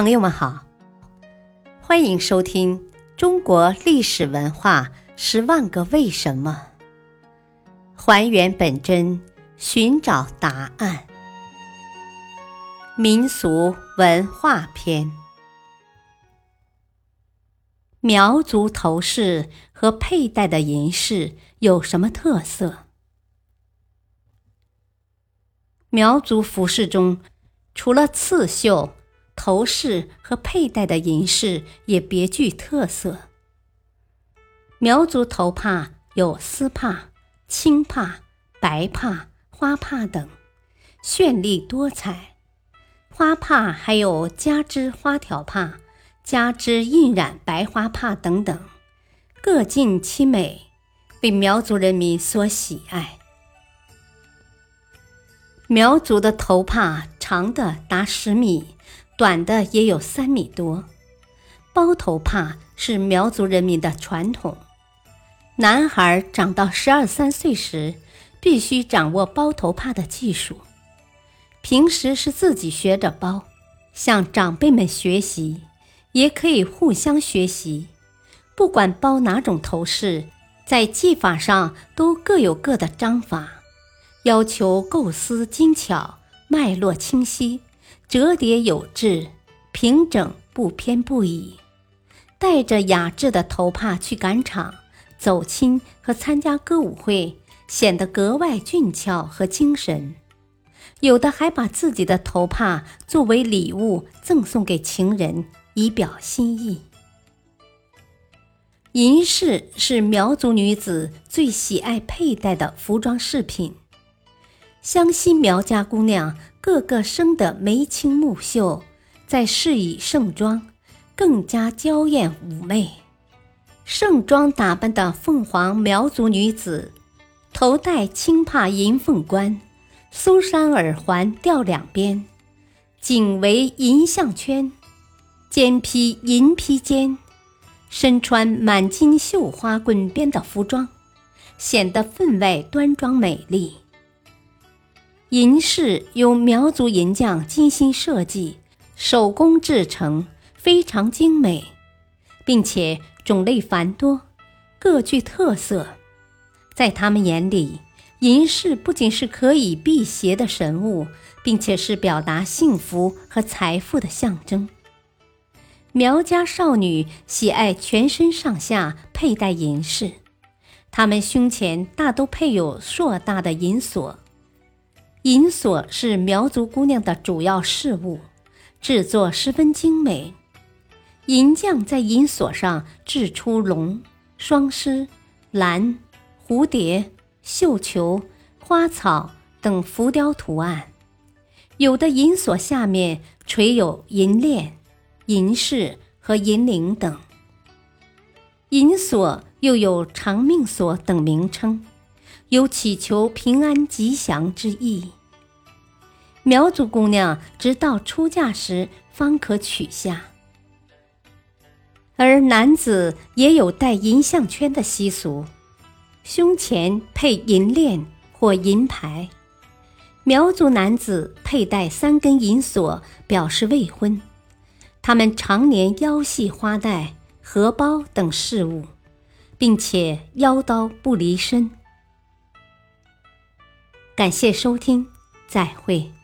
朋友们好，欢迎收听《中国历史文化十万个为什么》，还原本真，寻找答案。民俗文化篇：苗族头饰和佩戴的银饰有什么特色？苗族服饰中，除了刺绣。头饰和佩戴的银饰也别具特色。苗族头帕有丝帕、青帕、白帕、花帕等，绚丽多彩。花帕还有加织花条帕、加织印染白花帕等等，各尽其美，被苗族人民所喜爱。苗族的头帕长的达十米。短的也有三米多，包头帕是苗族人民的传统。男孩长到十二三岁时，必须掌握包头帕的技术。平时是自己学着包，向长辈们学习，也可以互相学习。不管包哪种头饰，在技法上都各有各的章法，要求构思精巧，脉络清晰。折叠有致，平整不偏不倚，带着雅致的头帕去赶场、走亲和参加歌舞会，显得格外俊俏和精神。有的还把自己的头帕作为礼物赠送给情人，以表心意。银饰是苗族女子最喜爱佩戴的服装饰品。湘西苗家姑娘个个生得眉清目秀，再饰以盛装，更加娇艳妩媚。盛装打扮的凤凰苗族女子，头戴青帕银凤冠，苏珊耳环吊两边，颈围银项圈，肩披银披肩，身穿满金绣花滚边的服装，显得分外端庄美丽。银饰由苗族银匠精心设计、手工制成，非常精美，并且种类繁多，各具特色。在他们眼里，银饰不仅是可以辟邪的神物，并且是表达幸福和财富的象征。苗家少女喜爱全身上下佩戴银饰，她们胸前大都配有硕大的银锁。银锁是苗族姑娘的主要饰物，制作十分精美。银匠在银锁上制出龙、双狮、蓝、蝴蝶、绣球、花草等浮雕图案，有的银锁下面垂有银链、银饰和银铃等。银锁又有长命锁等名称。有祈求平安吉祥之意。苗族姑娘直到出嫁时方可取下，而男子也有戴银项圈的习俗，胸前配银链或银牌。苗族男子佩戴三根银锁表示未婚，他们常年腰系花带、荷包等饰物，并且腰刀不离身。感谢收听，再会。